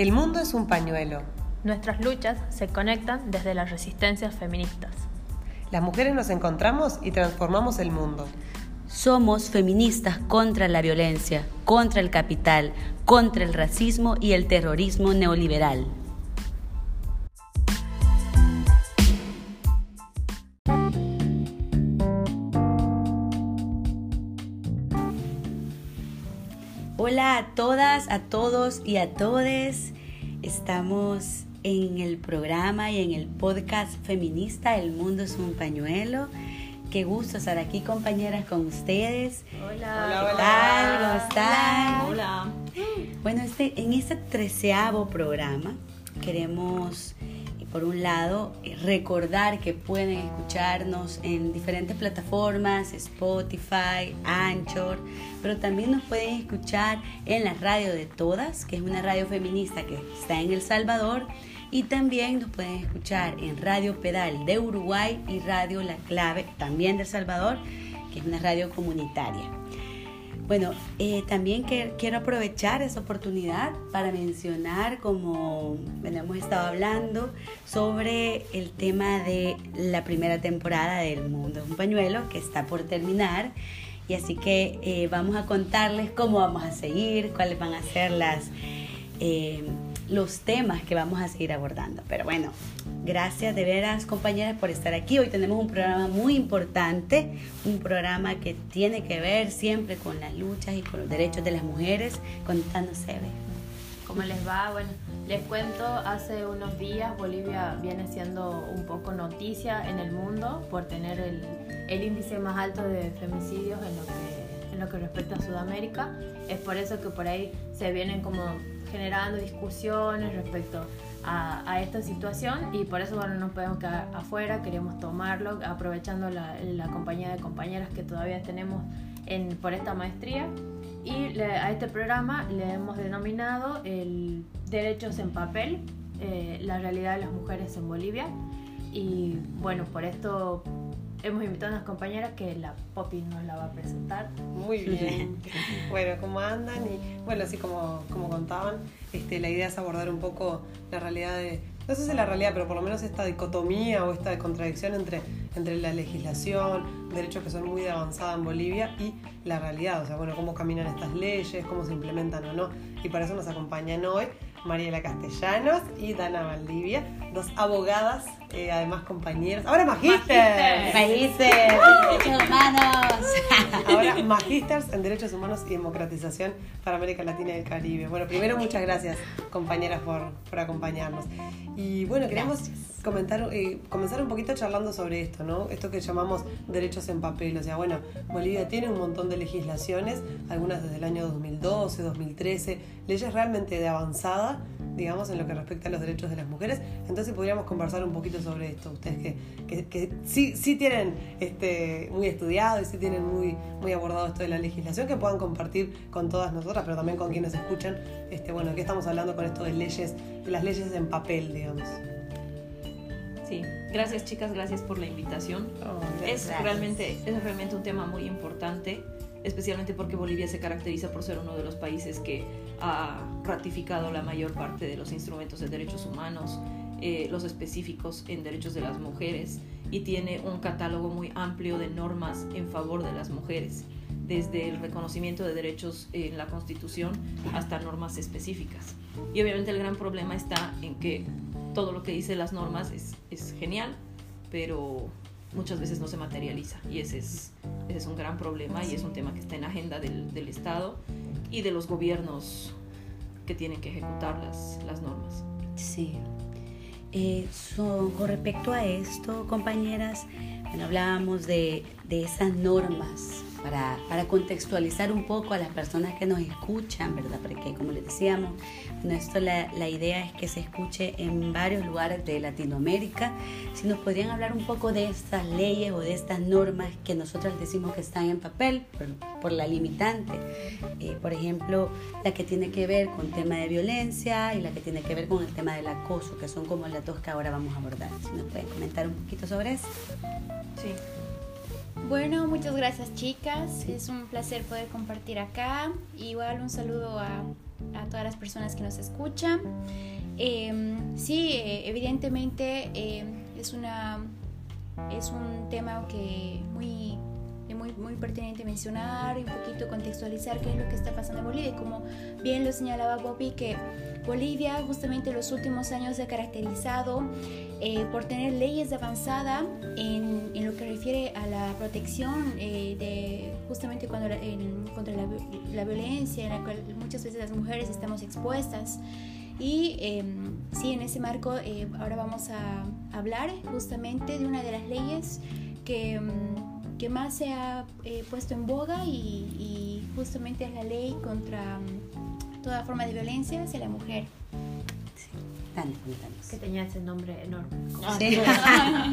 El mundo es un pañuelo. Nuestras luchas se conectan desde las resistencias feministas. Las mujeres nos encontramos y transformamos el mundo. Somos feministas contra la violencia, contra el capital, contra el racismo y el terrorismo neoliberal. A todos y a todes. Estamos en el programa y en el podcast feminista El mundo es un pañuelo. Qué gusto estar aquí, compañeras, con ustedes. Hola, Hola, ¿Qué tal? ¿Cómo están? Hola. Bueno, este, en este treceavo programa queremos, por un lado, eh, recordar que pueden escucharnos en diferentes plataformas, Spotify, Anchor, pero también nos pueden escuchar en la radio de todas, que es una radio feminista que está en El Salvador, y también nos pueden escuchar en Radio Pedal de Uruguay y Radio La Clave, también de El Salvador, que es una radio comunitaria. Bueno, eh, también quiero aprovechar esa oportunidad para mencionar, como hemos estado hablando, sobre el tema de la primera temporada del Mundo. Es un pañuelo que está por terminar y así que eh, vamos a contarles cómo vamos a seguir, cuáles van a ser las, eh, los temas que vamos a seguir abordando. Pero bueno, gracias de veras compañeras por estar aquí. Hoy tenemos un programa muy importante, un programa que tiene que ver siempre con las luchas y con los derechos de las mujeres. Contanos, Eve. ¿Cómo les va? Bueno, les cuento, hace unos días Bolivia viene siendo un poco noticia en el mundo por tener el, el índice más alto de femicidios en lo, que, en lo que respecta a Sudamérica. Es por eso que por ahí se vienen como generando discusiones respecto a, a esta situación y por eso bueno, no nos podemos quedar afuera, queremos tomarlo aprovechando la, la compañía de compañeras que todavía tenemos en, por esta maestría y le- a este programa le hemos denominado el Derechos en Papel, eh, la realidad de las mujeres en Bolivia. Y bueno, por esto hemos invitado a unas compañeras que la Poppy nos la va a presentar. Muy bien. Bueno, ¿cómo andan? Y bueno, así como, como contaban, este, la idea es abordar un poco la realidad de, no sé si la realidad, pero por lo menos esta dicotomía o esta contradicción entre, entre la legislación, derechos que son muy de avanzada en Bolivia y la realidad. O sea, bueno, cómo caminan estas leyes, cómo se implementan o no. Y para eso nos acompañan hoy Mariela Castellanos y Dana Valdivia, dos abogadas, eh, además compañeras. Ahora magíster. Países, derechos humanos. Ahora, magísters en Derechos Humanos y Democratización para América Latina y el Caribe. Bueno, primero muchas gracias, compañeras, por, por acompañarnos. Y bueno, queremos comentar, eh, comenzar un poquito charlando sobre esto, ¿no? Esto que llamamos derechos en papel. O sea, bueno, Bolivia tiene un montón de legislaciones, algunas desde el año 2012, 2013, leyes realmente de avanzada, digamos, en lo que respecta a los derechos de las mujeres. Entonces podríamos conversar un poquito sobre esto. Ustedes que, que, que sí, sí tienen este, muy estudiado y sí tienen muy, muy abordado esto de la legislación, que puedan compartir con todas nosotras, pero también con quienes escuchan, este, bueno, ¿qué estamos hablando con esto de leyes, de las leyes en papel, digamos? Sí, gracias chicas, gracias por la invitación. es, Gracias. realmente, es realmente un tema muy importante, especialmente porque Bolivia se caracteriza por ser uno de los países que ha ratificado la mayor parte de los instrumentos de derechos humanos, eh, los específicos en derechos de las mujeres, y tiene un catálogo muy amplio de normas en favor de las mujeres, desde el reconocimiento de derechos en la Constitución hasta normas específicas. Y obviamente el gran problema está en que todo lo que dice las normas es, es genial, pero muchas veces no se materializa y ese es, ese es un gran problema y es un tema que está en agenda del, del Estado y de los gobiernos que tienen que ejecutar las, las normas. Sí. Eh, so- con respecto a esto, compañeras, bueno, hablábamos de, de esas normas para, para contextualizar un poco a las personas que nos escuchan, ¿verdad? Porque como les decíamos, esto la, la idea es que se escuche en varios lugares de Latinoamérica. Si nos podrían hablar un poco de estas leyes o de estas normas que nosotros decimos que están en papel por, por la limitante. Eh, por ejemplo, la que tiene que ver con tema de violencia y la que tiene que ver con el tema del acoso, que son como las dos que ahora vamos a abordar. Si nos pueden comentar un poquito sobre eso. Sí. Bueno, muchas gracias chicas. Es un placer poder compartir acá. Igual un saludo a a todas las personas que nos escuchan. Em, sí, eh, evidentemente em, es, una, es un tema que muy, muy, muy pertinente mencionar y un poquito contextualizar qué es lo que está pasando en Bolivia. Como bien lo señalaba Bobby, que Bolivia justamente en los últimos años se ha caracterizado eh, por tener leyes de avanzada en, en, lo que refiere a la protección eh, de justamente cuando en, contra la, la, violencia en la cual muchas veces las mujeres estamos expuestas. Y eh, sí, en ese marco eh, ahora vamos a hablar justamente de una de las leyes que, mm, que más se ha eh, puesto en boga y, y justamente es la ley contra toda forma de violencia hacia la mujer. Que tenía ese nombre enorme. Ah, sí.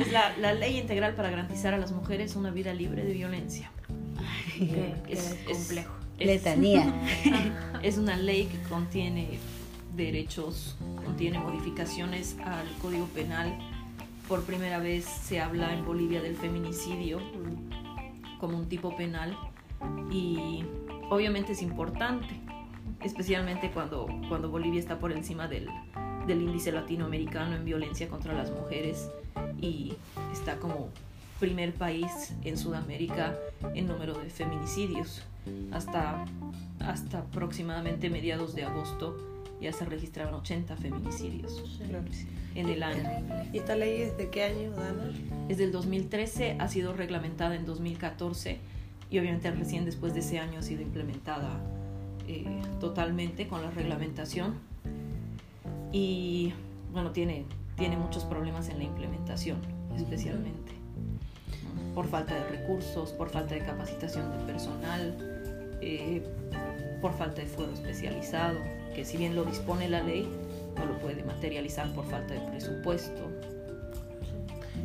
es la, la, ley integral para garantizar a las mujeres una vida libre de violencia. Que, que es, es, complejo. Es, Letanía. Es una ley que contiene derechos, contiene modificaciones al Código Penal. Por primera vez se habla en Bolivia del feminicidio como un tipo penal y obviamente es importante, especialmente cuando, cuando Bolivia está por encima del, del índice latinoamericano en violencia contra las mujeres y está como primer país en Sudamérica en número de feminicidios. Hasta, hasta aproximadamente mediados de agosto ya se registraron 80 feminicidios sí. en el año. ¿Y esta ley es de qué año, Dana? Es del 2013, ha sido reglamentada en 2014 y obviamente recién después de ese año ha sido implementada eh, totalmente con la reglamentación y bueno, tiene, tiene muchos problemas en la implementación, especialmente por falta de recursos, por falta de capacitación de personal, eh, por falta de fuero especializado, que si bien lo dispone la ley, no lo puede materializar por falta de presupuesto.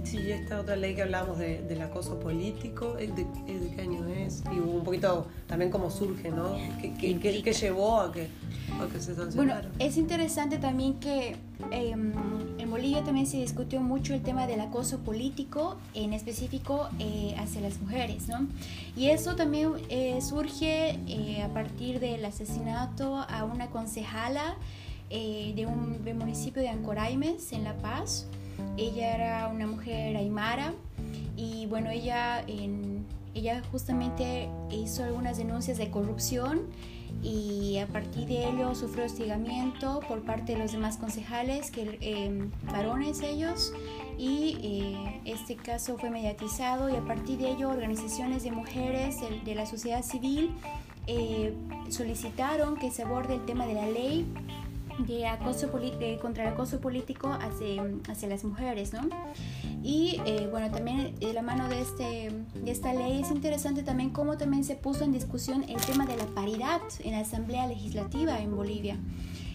Sí, esta otra ley que hablamos de, del acoso político, ¿de, ¿de, qué año es? Y un poquito también cómo surge, ¿no? ¿Qué, qué, qué, qué llevó a que, a que se sancionara? Bueno, es interesante también que eh, en Bolivia también se discutió mucho el tema del acoso político, en específico eh, hacia las mujeres, ¿no? Y eso también eh, surge eh, a partir del asesinato a una concejala de un del municipio de Ancoraimes, en La Paz. Ella era una mujer aymara y bueno, ella, ella justamente hizo algunas denuncias de corrupción y a partir de ello sufrió hostigamiento por parte de los demás concejales, que eh, varones ellos, y eh, este caso fue mediatizado y a partir de ello organizaciones de mujeres de, de la sociedad civil eh, solicitaron que se aborde el tema de la ley de acoso de, contra el acoso político hacia, hacia las mujeres, ¿no? Y eh, bueno, también de la mano de, este, de esta ley es interesante también cómo también se puso en discusión el tema de la paridad en la Asamblea Legislativa en Bolivia.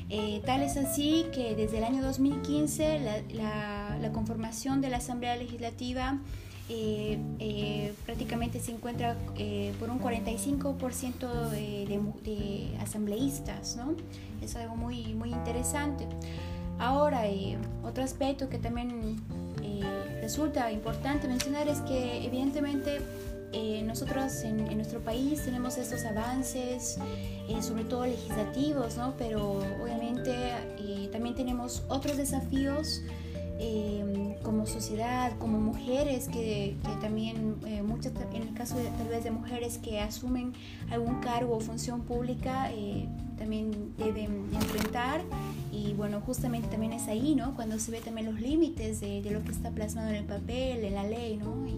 Eh, tal es así que desde el año 2015 la, la, la conformación de la Asamblea Legislativa eh, eh, prácticamente se encuentra eh, por un 45% de, de, de, asambleístas, ¿no? Es algo muy, muy interesante. Ahora, eh, otro aspecto que también eh, resulta importante mencionar es que evidentemente eh, nosotros en, en, nuestro país tenemos estos avances, sobre todo legislativos, ¿no? Pero obviamente también tenemos otros desafíos eh, como sociedad, como mujeres que, que también, eh, muchas, en el caso de, tal vez de mujeres que asumen algún cargo o función pública, eh, también deben enfrentar y bueno, justamente también es ahí, ¿no? Cuando se ve también los límites de, de lo que está plasmado en el papel, en la ley, ¿no? Y,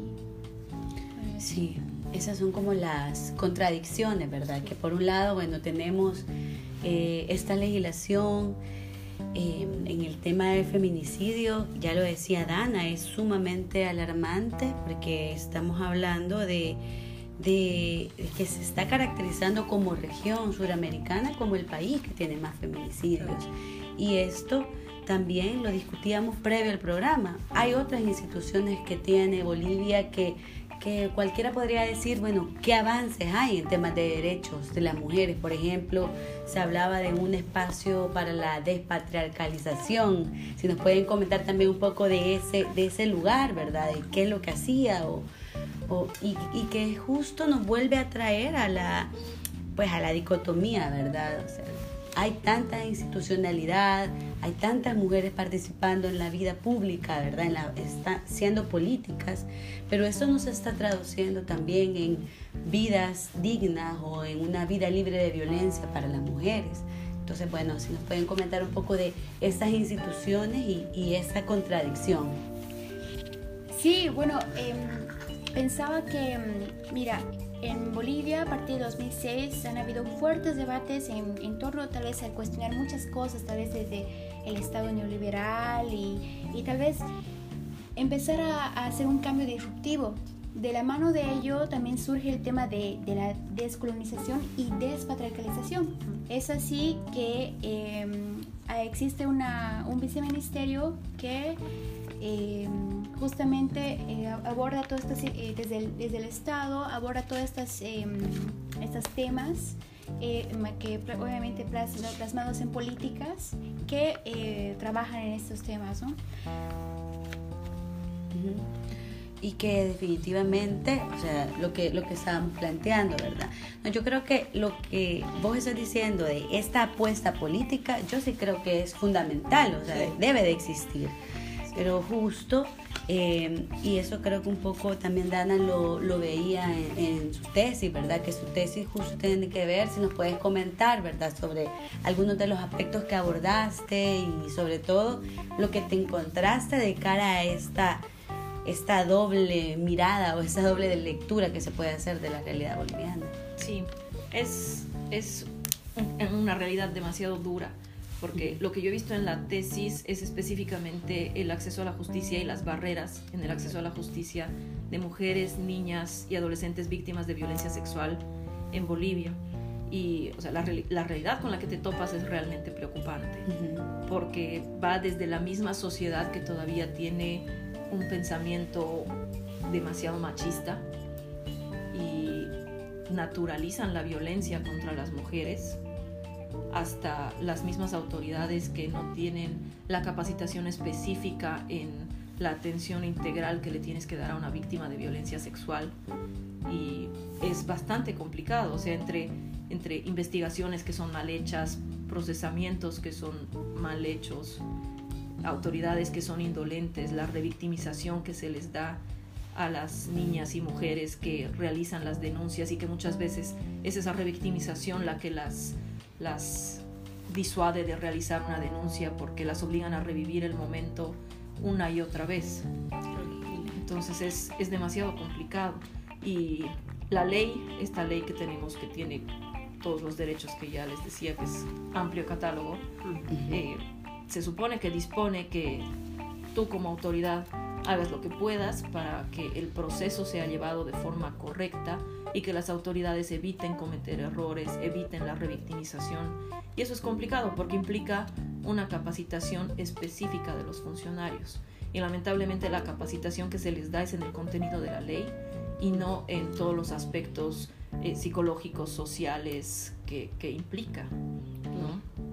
bueno, sí, esas son como las contradicciones, ¿verdad? Que por un lado, bueno, tenemos eh, esta legislación, eh, en el tema del feminicidio, ya lo decía Dana, es sumamente alarmante porque estamos hablando de, de, de, que se está caracterizando como región suramericana como el país que tiene más feminicidios. Y esto también lo discutíamos previo al programa. Hay otras instituciones que tiene Bolivia que que cualquiera podría decir, bueno, ¿qué avances hay en temas de derechos de las mujeres? Por ejemplo, se hablaba de un espacio para la despatriarcalización. Si nos pueden comentar también un poco de ese, de ese lugar, ¿verdad? De qué es lo que hacía o, o y, y, que justo nos vuelve a traer a la, pues a la dicotomía, ¿verdad? O sea, hay tanta institucionalidad, hay tantas mujeres participando en la vida pública, ¿verdad? En la, está, siendo políticas, pero eso no se está traduciendo también en vidas dignas o en una vida libre de violencia para las mujeres. Entonces, bueno, si nos pueden comentar un poco de estas instituciones y, y esa contradicción. Sí, bueno, em, pensaba que, em, mira, en Bolivia, a partir de 2006, han habido fuertes debates en, en, torno tal vez a cuestionar muchas cosas, tal vez desde el Estado neoliberal y, y tal vez empezar a, a, hacer un cambio disruptivo. De la mano de ello también surge el tema de, de la descolonización y despatriarcalización. Es así que eh, existe una, un viceministerio que eh, justamente eh, aborda todo esto eh, desde, el, Estado, aborda todos estos, temas que obviamente plasmados en políticas que trabajan en estos temas. Y que definitivamente, o sea, lo que, lo que estábamos planteando, ¿verdad? No, yo creo que lo que vos estás diciendo de esta apuesta política, yo sí creo que es fundamental, o sea, sí. debe de existir. Pero justo, eh, y eso creo que un poco también Dana lo, lo veía en, en, su tesis, ¿verdad? Que su tesis justo tiene que ver, si nos puedes comentar, ¿verdad? Sobre algunos de los aspectos que abordaste y sobre todo lo que te encontraste de cara a esta esta doble mirada o esa doble lectura que se puede hacer de la realidad boliviana. Sí, es, es una realidad demasiado dura, porque lo que yo he visto en la tesis es específicamente el acceso a la justicia y las barreras en el acceso a la justicia de mujeres, niñas y adolescentes víctimas de violencia sexual en Bolivia. Y o sea, la, la realidad con la que te topas es realmente preocupante, uh -huh. porque va desde la misma sociedad que todavía tiene un pensamiento demasiado machista y naturalizan la violencia contra las mujeres. Hasta las mismas autoridades que no tienen la capacitación específica en la atención integral que le tienes que dar a una víctima de violencia sexual. Y es bastante complicado, o sea, entre, entre investigaciones que son mal hechas, procesamientos que son mal hechos, autoridades que son indolentes, la revictimización que se les da a las niñas y mujeres que realizan las denuncias y que muchas veces es esa revictimización la que las, las disuade de realizar una denuncia porque las obligan a revivir el momento una y otra vez. Entonces es, es demasiado complicado. Y la ley, esta ley que tenemos que tiene todos los derechos que ya les decía que es amplio catálogo, eh, se supone que dispone que tú como autoridad hagas lo que puedas para que el proceso sea llevado de forma correcta y que las autoridades eviten cometer errores, eviten la revictimización. Y eso es complicado porque implica una capacitación específica de los funcionarios. Y lamentablemente la capacitación que se les da es en el contenido de la ley y no en todos los aspectos eh, psicológicos, sociales que, que implica.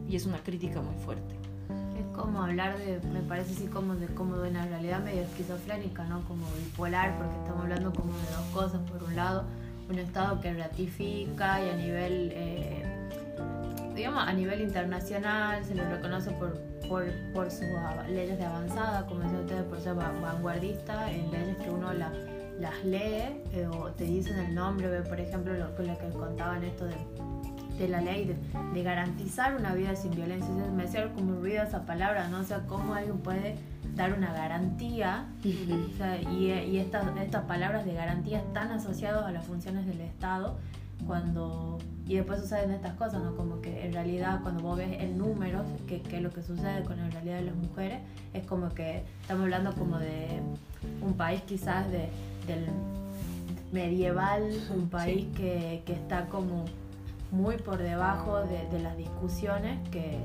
Y es una crítica muy fuerte como hablar de, me parece así como de, como de una realidad medio esquizofrénica, ¿no? Como bipolar, porque estamos hablando como de dos cosas. Por un lado, un Estado que ratifica y a nivel, eh, digamos, a nivel internacional se le reconoce por, por, por sus leyes de avanzada, como decía ustedes, por ser vanguardista en leyes que uno la, las lee eh, o te dicen el nombre, por ejemplo, lo, lo que contaban esto de de la ley de, de, garantizar una vida sin violencia. Entonces, me hacía como ruido esa palabra, ¿no? O sea, cómo alguien puede dar una garantía uh -huh. o sea, y, y estas, estas palabras de garantía están asociadas a las funciones del Estado cuando y después suceden estas cosas, ¿no? Como que en realidad cuando vos ves el número, que, que es lo que sucede con la realidad de las mujeres, es como que estamos hablando como de un país quizás de, del medieval, un país sí. que, que está como muy por debajo de, de las discusiones que,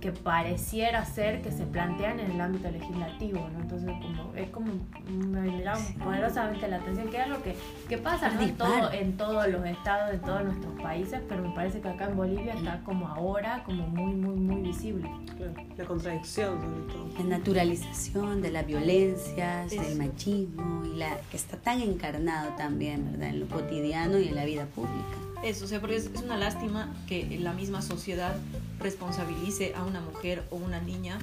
que pareciera ser que se plantean en el ámbito legislativo, ¿no? Entonces como, es como me llama poderosamente la atención, que es lo que, que pasa ¿no? en, todo, en todos los estados, en todos nuestros países, pero me parece que acá en Bolivia está como ahora, como muy, muy, muy visible. La contradicción sobre todo. La naturalización de la violencia, del machismo, y la que está tan encarnado también, ¿verdad? En lo cotidiano y en la vida pública. Eso, o sea, porque es, una lástima que la misma sociedad responsabilice a una mujer o una niña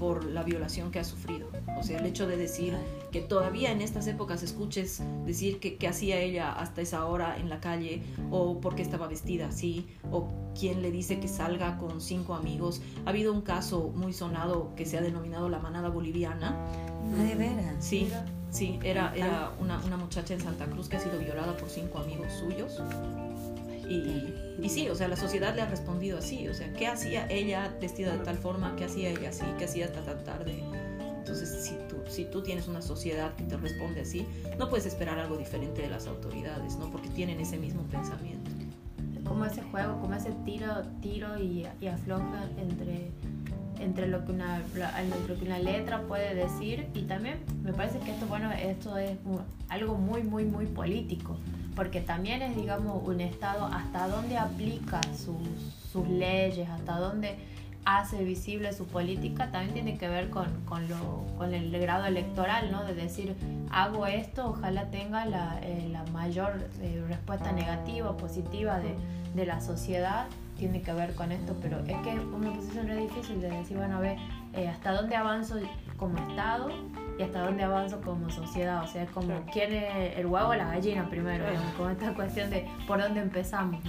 por la violación que ha sufrido. O sea, el hecho de decir que todavía en estas épocas escuches decir que, que hacía ella hasta esa hora en la calle o por qué estaba vestida así o quién le dice que salga con cinco amigos. Ha habido un caso muy sonado que se ha denominado la manada boliviana. Ah, de veras. Sí. Sí, era, era una, una muchacha en Santa Cruz que ha sido violada por cinco amigos suyos y, sí, o sea, la sociedad le ha respondido así, o sea, ¿qué hacía ella vestida de tal forma? ¿Qué hacía ella así? ¿Qué hacía hasta tan tarde? Entonces, si tú, si tú tienes una sociedad que te responde así, no puedes esperar algo diferente de las autoridades, ¿no? Porque tienen ese mismo pensamiento. Como ese juego, como ese tiro, tiro y, y afloja entre entre lo que una lo que una letra puede decir y también me parece que esto bueno esto es algo muy muy muy político porque también es, digamos, un Estado hasta dónde aplica sus, sus leyes, hasta dónde hace visible su política, también tiene que ver con, con, lo, con el grado electoral, ¿no? De decir, hago esto, ojalá tenga la, eh, la mayor eh, respuesta negativa o positiva de, de, la sociedad, tiene que ver con esto, pero es que una posición es difícil de decir, bueno, a ver, eh, hasta dónde avanzo como Estado y hasta dónde avanzo como sociedad. O sea, es como quién es el huevo o la gallina primero, con esta cuestión de por dónde empezamos.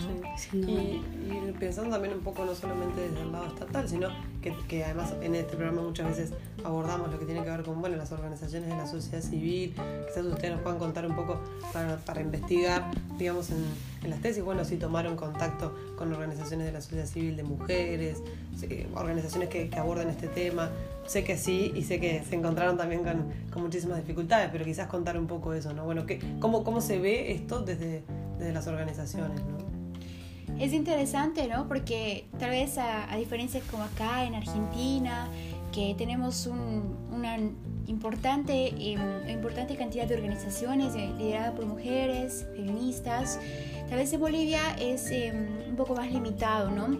Y, y, pensando también un poco no solamente desde el lado estatal, sino que, que, además en este programa muchas veces abordamos lo que tiene que ver con bueno, las organizaciones de la sociedad civil. Quizás ustedes nos puedan contar un poco para, para investigar, digamos, en, en, las tesis, bueno, si tomaron contacto con organizaciones de la sociedad civil de mujeres, organizaciones que, que abordan este tema sé que sí y sé que se encontraron también con, con, muchísimas dificultades, pero quizás contar un poco eso, ¿no? Bueno, ¿qué, cómo, ¿cómo se ve esto desde, desde las organizaciones, ¿no? Es interesante, ¿no? Porque tal vez a, a diferencia como acá en Argentina, que tenemos un, una importante, eh, importante cantidad de organizaciones eh, lideradas por mujeres, feministas, tal vez en Bolivia es eh, un poco más limitado, ¿no?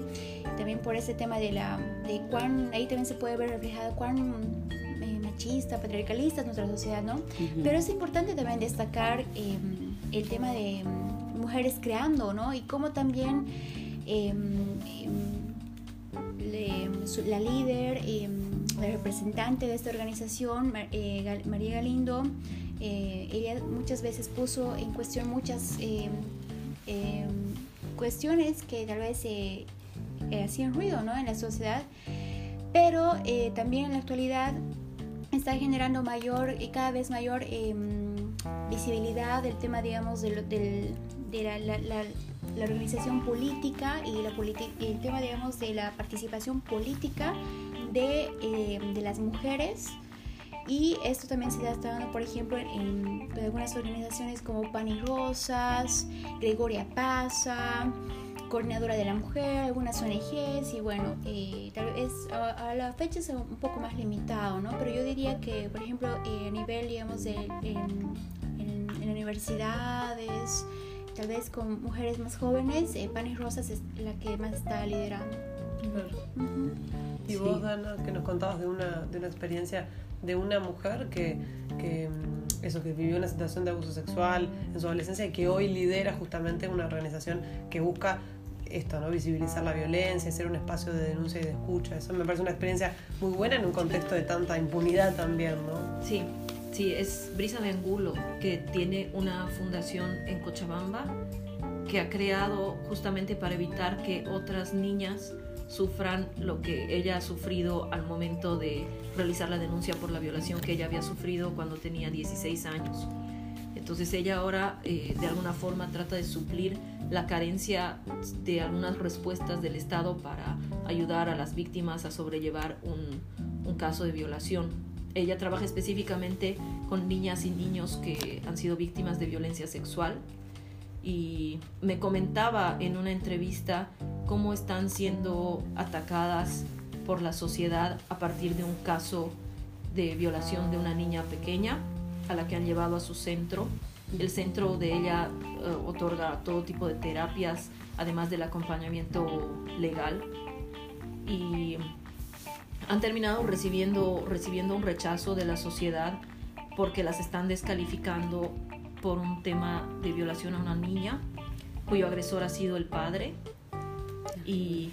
también por ese tema de la de cuán ahí también se puede ver reflejado cuán eh, machista, patriarcalista es nuestra sociedad, ¿no? Pero es importante también destacar em, el tema de mujeres creando, ¿no? Y cómo también em, la líder, la representante de esta organización, eh, María Galindo, eh, ella muchas veces puso en cuestión muchas cuestiones que tal vez eh, hacían ruido ¿no? en la sociedad, pero también en la actualidad está generando mayor y cada vez mayor em, visibilidad del tema, digamos, de, de la, la, la, organización política y la el tema, digamos, de la participación política de, em, de las mujeres. Y esto también se está dando, por ejemplo, en, en algunas organizaciones como Pan y Rosas, Gregoria Pasa, coordinadora de la mujer, algunas ONGs y bueno, eh, tal vez a, la fecha es un poco más limitado, ¿no? Pero yo diría que, por ejemplo, eh, a nivel, digamos, de, en, en, universidades, tal vez con mujeres más jóvenes, eh, Panis Rosas es la que más está liderando. Y vos, Dana, que nos contabas de una, de una experiencia de una mujer que, que, mm, eso, que vivió una situación de abuso sexual en su adolescencia y que hoy lidera justamente una organización que busca esto, ¿no? Visibilizar la violencia, ser un espacio de denuncia y de escucha. Eso me parece una experiencia muy buena en un contexto de tanta impunidad también, ¿no? Sí, sí, es Brisa de Angulo, que tiene una fundación en Cochabamba que ha creado justamente para evitar que otras niñas sufran lo que ella ha sufrido al momento de realizar la denuncia por la violación que ella había sufrido cuando tenía 16 años. Entonces ella ahora eh, de alguna forma trata de suplir la carencia de algunas respuestas del Estado para ayudar a las víctimas a sobrellevar un, un caso de violación. Ella trabaja específicamente con niñas y niños que han sido víctimas de violencia sexual y me comentaba en una entrevista cómo están siendo atacadas por la sociedad a partir de un caso de violación de una niña pequeña a la que han llevado a su centro. El centro de ella eh, otorga todo tipo de terapias, además del acompañamiento legal. Y han terminado recibiendo, recibiendo un rechazo de la sociedad porque las están descalificando por un tema de violación a una niña cuyo agresor ha sido el padre y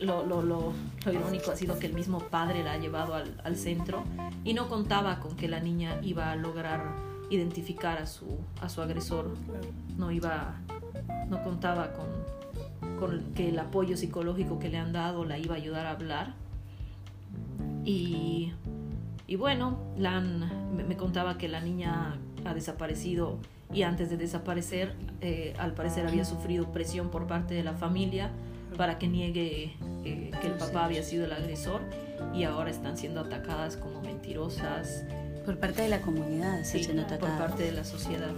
lo, lo, lo, irónico ha sido que el mismo padre la ha llevado al, al, centro y no contaba con que la niña iba a lograr identificar a su, a su agresor, no, iba, no contaba con, con que el apoyo psicológico que le han dado la iba a ayudar a hablar. Y, y bueno, la me, me contaba que la niña ha desaparecido y antes de desaparecer, eh, al parecer había sufrido presión por parte de la familia para que niegue eh, que el papá había sido el agresor y ahora están siendo atacadas como mentirosas. Por parte de la comunidad, sí, por parte de la sociedad.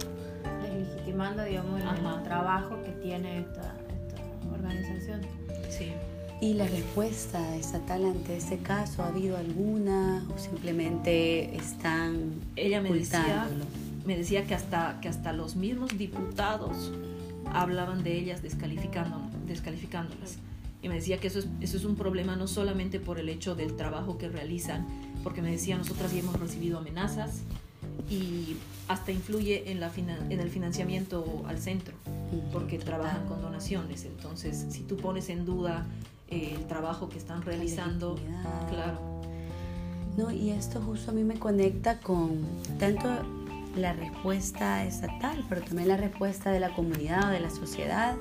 Deslegitimando, digamos, el trabajo que tiene esta, esta organización. Sí. ¿Y la respuesta estatal ante este caso ha habido alguna o simplemente están Ella me decía, me decía que hasta, que hasta los mismos diputados hablaban de ellas descalificando, descalificándolas. Y me decía que eso es, eso es un problema no solamente por el hecho del trabajo que realizan, porque me decía, nosotras ya hemos recibido amenazas y hasta influye en, la en el financiamiento al centro, porque trabajan con donaciones. Entonces, si tú pones en duda eh, el trabajo que están realizando, claro. No, y esto justo a mí me conecta con tanto la respuesta estatal, pero también la respuesta de la comunidad o de la sociedad,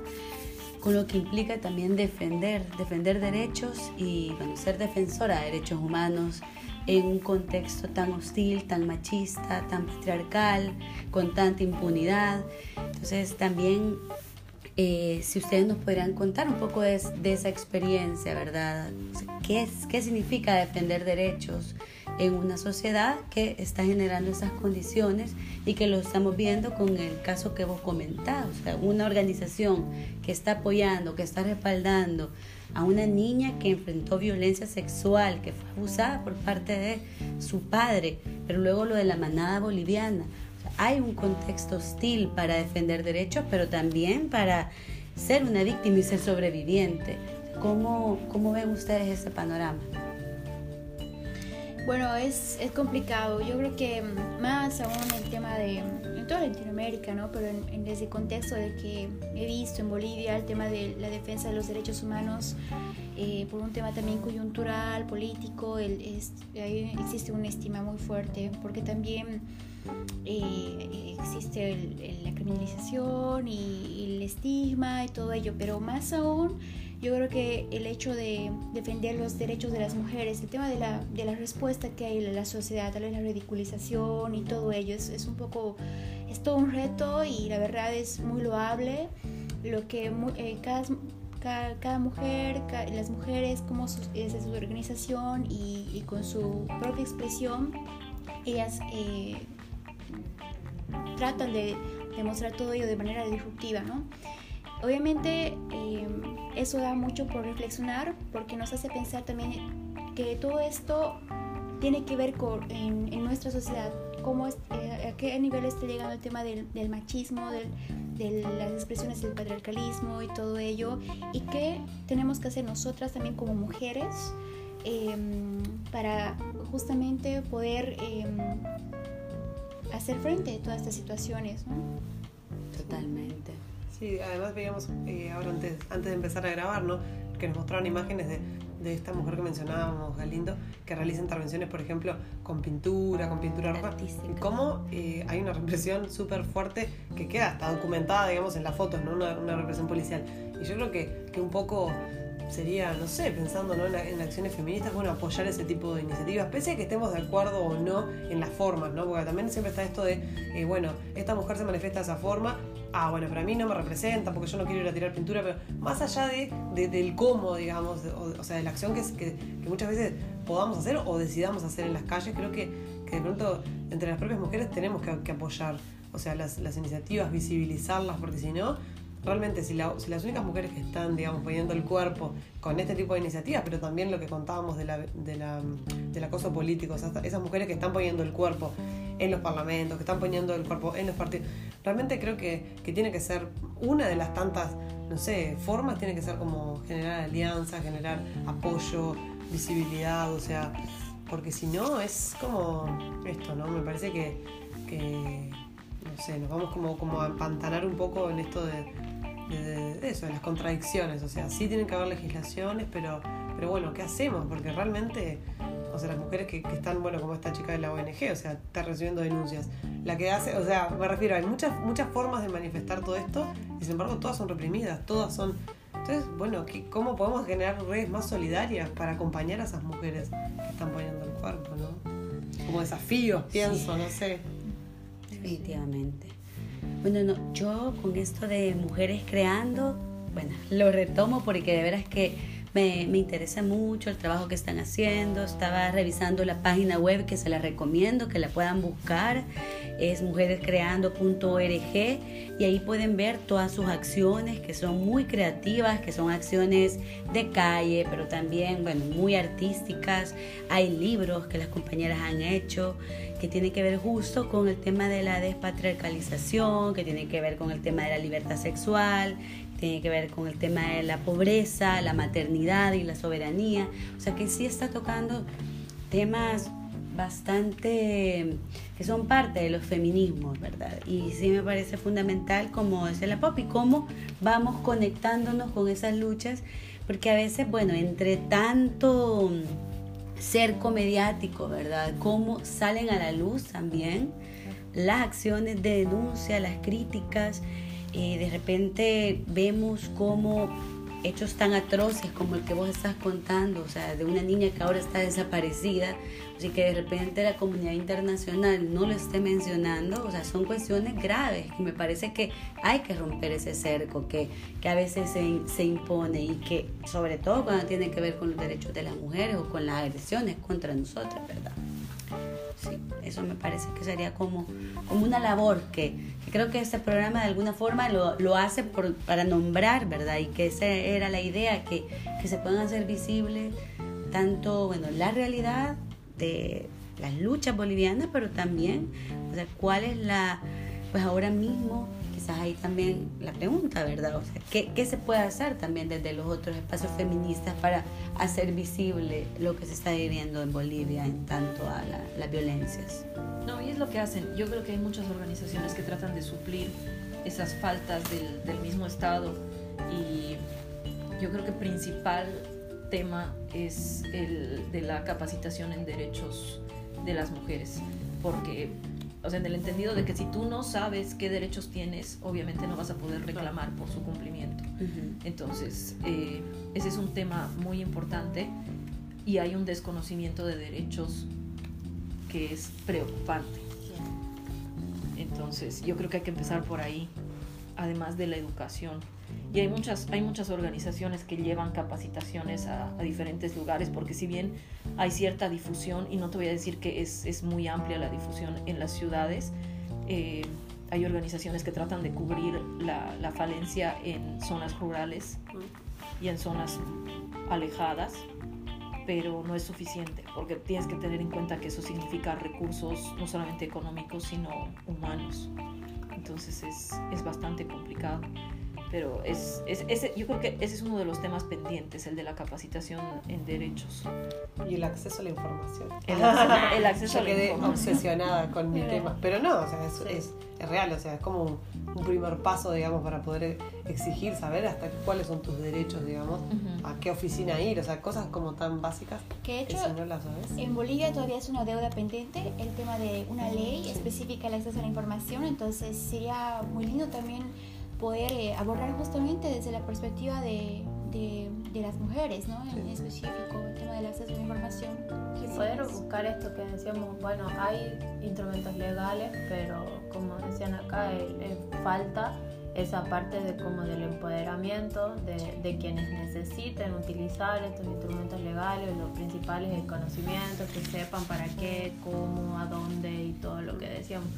con lo que implica también defender, defender derechos y bueno, ser defensora de derechos humanos en un contexto tan hostil, tan machista, tan patriarcal, con tanta impunidad. Entonces también eh, si ustedes nos podrían contar un poco de, de esa experiencia, ¿verdad? ¿Qué, es, ¿Qué significa defender derechos? en una sociedad que está generando esas condiciones y que lo estamos viendo con el caso que vos comentás, o sea, una organización que está apoyando, que está respaldando a una niña que enfrentó violencia sexual, que fue abusada por parte de su padre, pero luego lo de la manada boliviana. Hay un contexto hostil para defender derechos, pero también para ser una víctima y ser sobreviviente. ¿Cómo, cómo ven ustedes ese panorama? Bueno, es, es complicado. Yo creo que más aún el tema de, en toda Latinoamérica, ¿no? Pero en, desde el contexto de que he visto en Bolivia, el tema de la defensa de los derechos humanos, eh, por un tema también coyuntural, político, el, ahí existe una estima muy fuerte, porque también eh, existe la criminalización y el estigma y todo ello, pero más aún yo creo que el hecho de defender los derechos de las mujeres, el tema de la, de la respuesta que hay en la sociedad, tal vez la ridiculización y todo ello, es, es un poco, es todo un reto y la verdad es muy loable lo que eh, cada, cada, mujer, las mujeres, como su, desde su organización y, y, con su propia expresión, ellas eh, tratan de demostrar todo ello de manera disruptiva, ¿no? Obviamente em, eso da mucho por reflexionar porque nos hace pensar también que todo esto tiene que ver con en, nuestra sociedad, cómo eh, a qué nivel está llegando el tema del, machismo, de las expresiones del patriarcalismo y todo ello, y qué tenemos que hacer nosotras también como mujeres em, para justamente poder hacer frente a todas estas situaciones. Totalmente. Sí, además veíamos eh, ahora antes, antes de empezar a grabar, ¿no? Que nos mostraron imágenes de, de esta mujer que mencionábamos, Galindo, que realiza intervenciones, por ejemplo, con pintura, con pintura roja. Y cómo eh, hay una represión súper fuerte que queda hasta documentada, digamos, en las fotos, ¿no? Una, una represión policial. Y yo creo que, que un poco sería, no sé, pensando ¿no? en, acciones feministas, bueno, apoyar ese tipo de iniciativas, pese a que estemos de acuerdo o no en las formas, ¿no? Porque también siempre está esto de, eh, bueno, esta mujer se manifiesta de esa forma, ah, bueno, pero a mí no me representa porque yo no quiero ir a tirar pintura, pero más allá de, del cómo, digamos, o, sea, de la acción que, que, que, muchas veces podamos hacer o decidamos hacer en las calles, creo que, que de pronto entre las propias mujeres tenemos que, apoyar, o sea, las, las iniciativas, visibilizarlas, porque si no realmente si, la- si las únicas mujeres que están, digamos, poniendo el cuerpo con este tipo de iniciativas, pero también lo que contábamos de la, de la, del acoso político, esas mujeres que están poniendo el cuerpo en los parlamentos, que están poniendo el cuerpo en los partidos, realmente creo que, que tiene que ser una de las tantas, no sé, formas, tiene que ser como generar alianzas, generar apoyo, visibilidad, o sea, porque si no es como esto, ¿no? Me parece que, que no sé, nos vamos como, como a empantanar un poco en esto de, de- de eso, las contradicciones, o sea, sí tienen que haber legislaciones, pero, pero bueno, ¿qué hacemos? Porque realmente, o sea, las mujeres que, que están, bueno, como esta chica de la ONG, o sea, está recibiendo denuncias, la que hace, o sea, me refiero, hay muchas, muchas formas de manifestar todo esto, y sin embargo todas son reprimidas, todas son... Entonces, bueno, ¿qué- ¿cómo podemos generar redes más solidarias para acompañar a esas mujeres que están poniendo el cuerpo, ¿no? Como desafíos, pienso, no sé. Definitivamente. Bueno, no, yo con esto de mujeres creando, bueno, lo retomo porque de veras que me, interesa mucho el trabajo que están haciendo. Estaba revisando la página web que se la recomiendo, que la puedan buscar. Es mujerescreando.org y ahí pueden ver todas sus acciones que son muy creativas, que son acciones de calle, pero también, bueno, muy artísticas. Hay libros que las compañeras han hecho que tienen que ver justo con el tema de la despatriarcalización, que tiene que ver con el tema de la libertad sexual, tiene que ver con el tema de la pobreza, la maternidad y la soberanía. O sea que sí está tocando temas bastante que son parte de los feminismos, ¿verdad? Y sí me parece fundamental, como dice la Pop, y cómo vamos conectándonos con esas luchas, porque a veces, bueno, entre tanto cerco mediático, ¿verdad? Cómo salen a la luz también las acciones de denuncia, las críticas. Eh, de repente vemos cómo hechos tan atroces como el que vos estás contando, o sea, de una niña que ahora está desaparecida, así que de repente la comunidad internacional no lo esté mencionando, o sea, son cuestiones graves y me parece que hay que romper ese cerco que, que a veces se, se impone y que sobre todo cuando tiene que ver con los derechos de las mujeres o con las agresiones contra nosotras, ¿verdad? Sí, eso me parece que sería como, como una labor que, que creo que este programa de alguna forma lo, lo hace por, para nombrar, ¿verdad? Y que esa era la idea, que, que se puedan hacer visibles tanto, bueno, la realidad de las luchas bolivianas, pero también, o sea, cuál es la, pues ahora mismo, quizás ahí también la pregunta, ¿verdad? O sea, ¿qué, qué se puede hacer también desde los otros espacios feministas para hacer visible lo que se está viviendo en Bolivia en tanto a la- las violencias? No, y es lo que hacen. Yo creo que hay muchas organizaciones que tratan de suplir esas faltas del, del mismo Estado y yo creo que principal tema es el de la capacitación en derechos de las mujeres, porque, o sea, en el entendido de que si tú no sabes qué derechos tienes, obviamente no vas a poder reclamar por su cumplimiento. Entonces, eh, ese es un tema muy importante y hay un desconocimiento de derechos que es preocupante. Entonces, yo creo que hay que empezar por ahí, además de la educación. Y hay muchas, hay muchas organizaciones que llevan capacitaciones a, a diferentes lugares, porque si bien hay cierta difusión, y no te voy a decir que es, es muy amplia la difusión en las ciudades, eh, hay organizaciones que tratan de cubrir la, la falencia en zonas rurales y en zonas alejadas, pero no es suficiente, porque tienes que tener en cuenta que eso significa recursos no solamente económicos, sino humanos. Entonces es, es bastante complicado. Pero es, es, ese, yo creo que ese es uno de los temas pendientes, el de la capacitación en derechos. Y el acceso a la información. El acceso- el acceso Yo a la quedé información. obsesionada con mi Pero- tema. Pero no, o sea, es, es, es real, o sea, es como un, un primer paso, digamos, para poder exigir, saber hasta cuáles son tus derechos, digamos, Ujú. a qué oficina ir, o sea, cosas como tan básicas Que de hecho, no las sabes. En Bolivia todavía es una deuda pendiente el tema de una ley específica al acceso a la información, entonces sería muy lindo también poder eh, abordar justamente desde la perspectiva de, de, de las mujeres, ¿no? En específico, el tema del acceso a la información. Y Sí, poder es- buscar esto que decíamos, bueno, hay instrumentos legales, pero como decían acá, eh, eh, falta esa parte de como del empoderamiento de, quienes necesiten utilizar estos instrumentos legales, lo principal es el conocimiento, que sepan para qué, cómo, a dónde y todo lo que decíamos.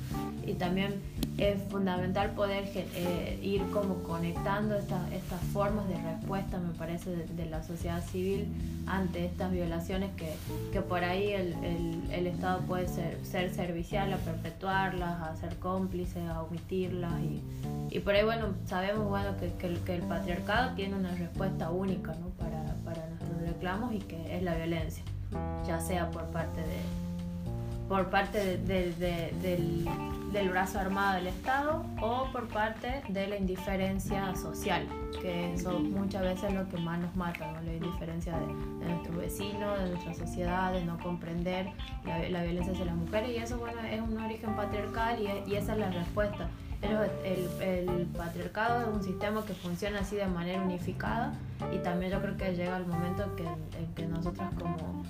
Y también es fundamental poder eh, ir como conectando estas formas de respuesta, me parece, de, la sociedad civil ante estas violaciones que, que por ahí el, el, Estado puede ser, ser servicial a perpetuarlas, a ser cómplice, a omitirlas. Y, y por bueno, sabemos bueno, que, que, el patriarcado tiene una respuesta única ¿no? para, para nuestros reclamos y que es la violencia, ya sea por parte de por parte del, del, brazo armado del Estado o por parte de la indiferencia social, que eso muchas veces es lo que más nos mata, la indiferencia de, nuestros vecinos, de nuestra sociedad, de no comprender la, violencia hacia las mujeres y eso bueno, es un origen patriarcal y, y esa es la respuesta. El, el, patriarcado es un sistema que funciona así de manera unificada y también yo creo que llega el momento en que, en que nosotras como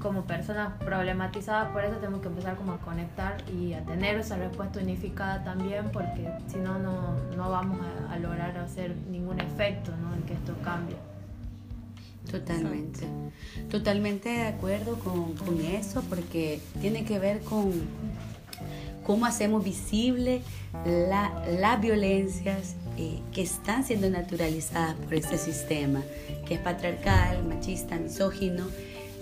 como personas problematizadas por eso tenemos que empezar como a conectar y a tener esa respuesta unificada también porque si no, no vamos a, lograr hacer ningún efecto ¿no? en que esto cambie. Totalmente, totalmente de acuerdo con, con, eso porque tiene que ver con cómo hacemos visible la, las violencias eh, que están siendo naturalizadas por este sistema, que es patriarcal, machista, misógino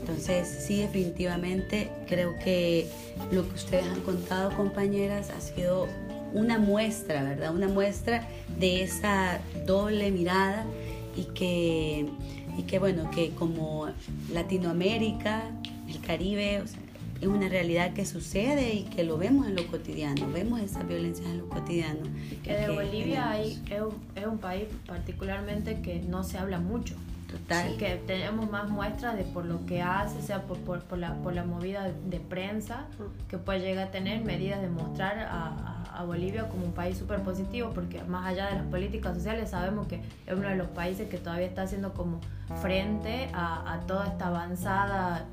entonces, sí, definitivamente creo que lo que ustedes han contado, compañeras, ha sido una muestra, ¿verdad? Una muestra de esa doble mirada y que, y que bueno, que como Latinoamérica, el Caribe, es una realidad que sucede y que lo vemos en lo cotidiano, vemos esas violencias en lo cotidiano. Que de Bolivia hay, es un país particularmente que no se habla mucho Total. que tenemos más muestras de por lo que hace, sea por, por, por, la, por la movida de prensa, que puede llegar a tener medidas de mostrar a, a, Bolivia como un país súper positivo, porque más allá de las políticas sociales sabemos que es uno de los países que todavía está haciendo como frente a, a toda esta avanzada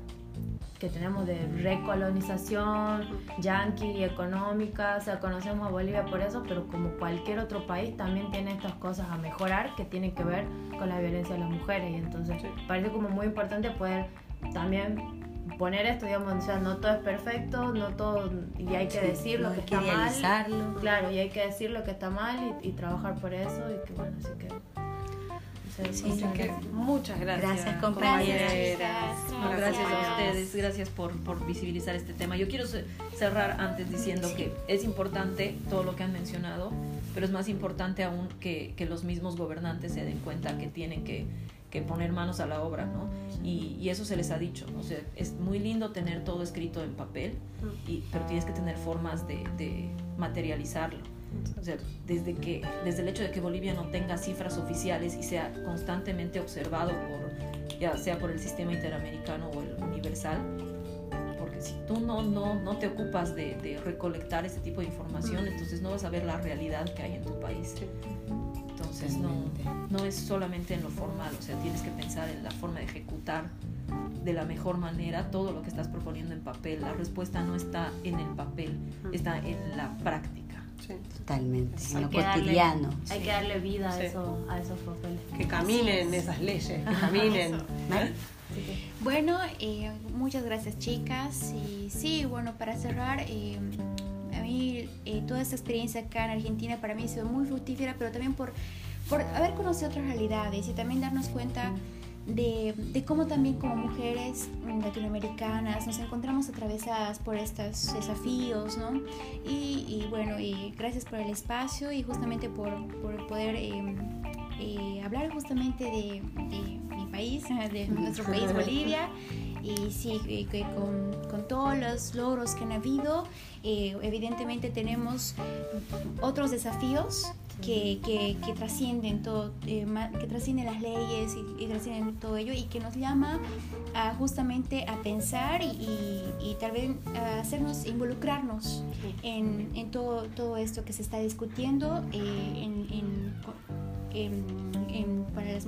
que tenemos de recolonización yanqui económica, o sea, conocemos a Bolivia por eso, pero como cualquier otro país también tiene estas cosas a mejorar que tienen que ver con la violencia de las mujeres. Y entonces parece como muy importante poder también poner esto, digamos, o sea, no todo es perfecto, no todo, y hay que decir lo que está mal. Claro, y hay que decir lo que está mal y, y trabajar por eso y que bueno, así que muchas gracias. Gracias, compañeras. gracias a ustedes, gracias por, por, visibilizar este tema. Yo quiero cerrar antes diciendo que es importante todo lo que han mencionado, pero es más importante aún que, que los mismos gobernantes se den cuenta que tienen que, que poner manos a la obra, ¿no? Y, y, eso se les ha dicho, o sea, es muy lindo tener todo escrito en papel, y, pero tienes que tener formas de, de materializarlo. O sea, desde, que, desde el hecho de que Bolivia no tenga cifras oficiales y sea constantemente observado por, ya sea por el sistema interamericano o el universal, porque si tú no, no, no te ocupas de, de recolectar ese tipo de información, entonces no vas a ver la realidad que hay en tu país. Entonces no, no es solamente en lo formal, o sea, tienes que pensar en la forma de ejecutar de la mejor manera todo lo que estás proponiendo en papel. La respuesta no está en el papel, está en la práctica. Totalmente, en lo cotidiano. hay que darle vida a, eso, a esos papeles. Que caminen esas leyes, que caminen. bueno, eh, muchas gracias chicas. Y sí, bueno, para cerrar, eh, a mí eh, toda esta experiencia acá en Argentina para mí ha sido muy fructífera, pero también por, por haber conocido otras realidades y también darnos cuenta de, de, cómo también como mujeres latinoamericanas nos encontramos atravesadas por estos desafíos, ¿no? Y, y bueno, y gracias por el espacio y justamente por, por poder eh, eh, hablar justamente de, de, mi país, de nuestro país Bolivia. Y sí, con, con, todos los logros que han habido, eh, evidentemente tenemos otros desafíos que, que, que trascienden todo, eh, que trascienden las leyes y, trascienden todo ello y que nos llama a justamente a pensar y, y, tal vez a hacernos involucrarnos en, en, todo, todo esto que se está discutiendo eh, en, en, para las,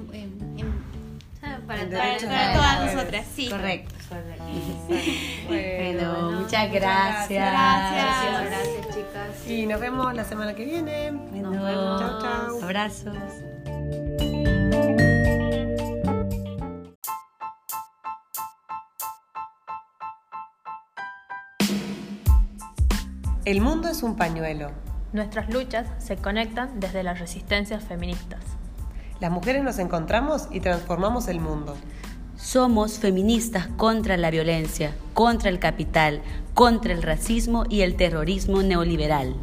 ah, para, todas nosotras, sí. Correcto. Bueno, muchas gracias. Gracias. Gracias, chicas. Y nos vemos la semana que viene. Nos vemos. Chao, chao. Abrazos. El mundo es un pañuelo Nuestras luchas se conectan desde las resistencias feministas. Las mujeres nos encontramos y transformamos el mundo. Somos feministas contra la violencia, contra el capital, contra el racismo y el terrorismo neoliberal.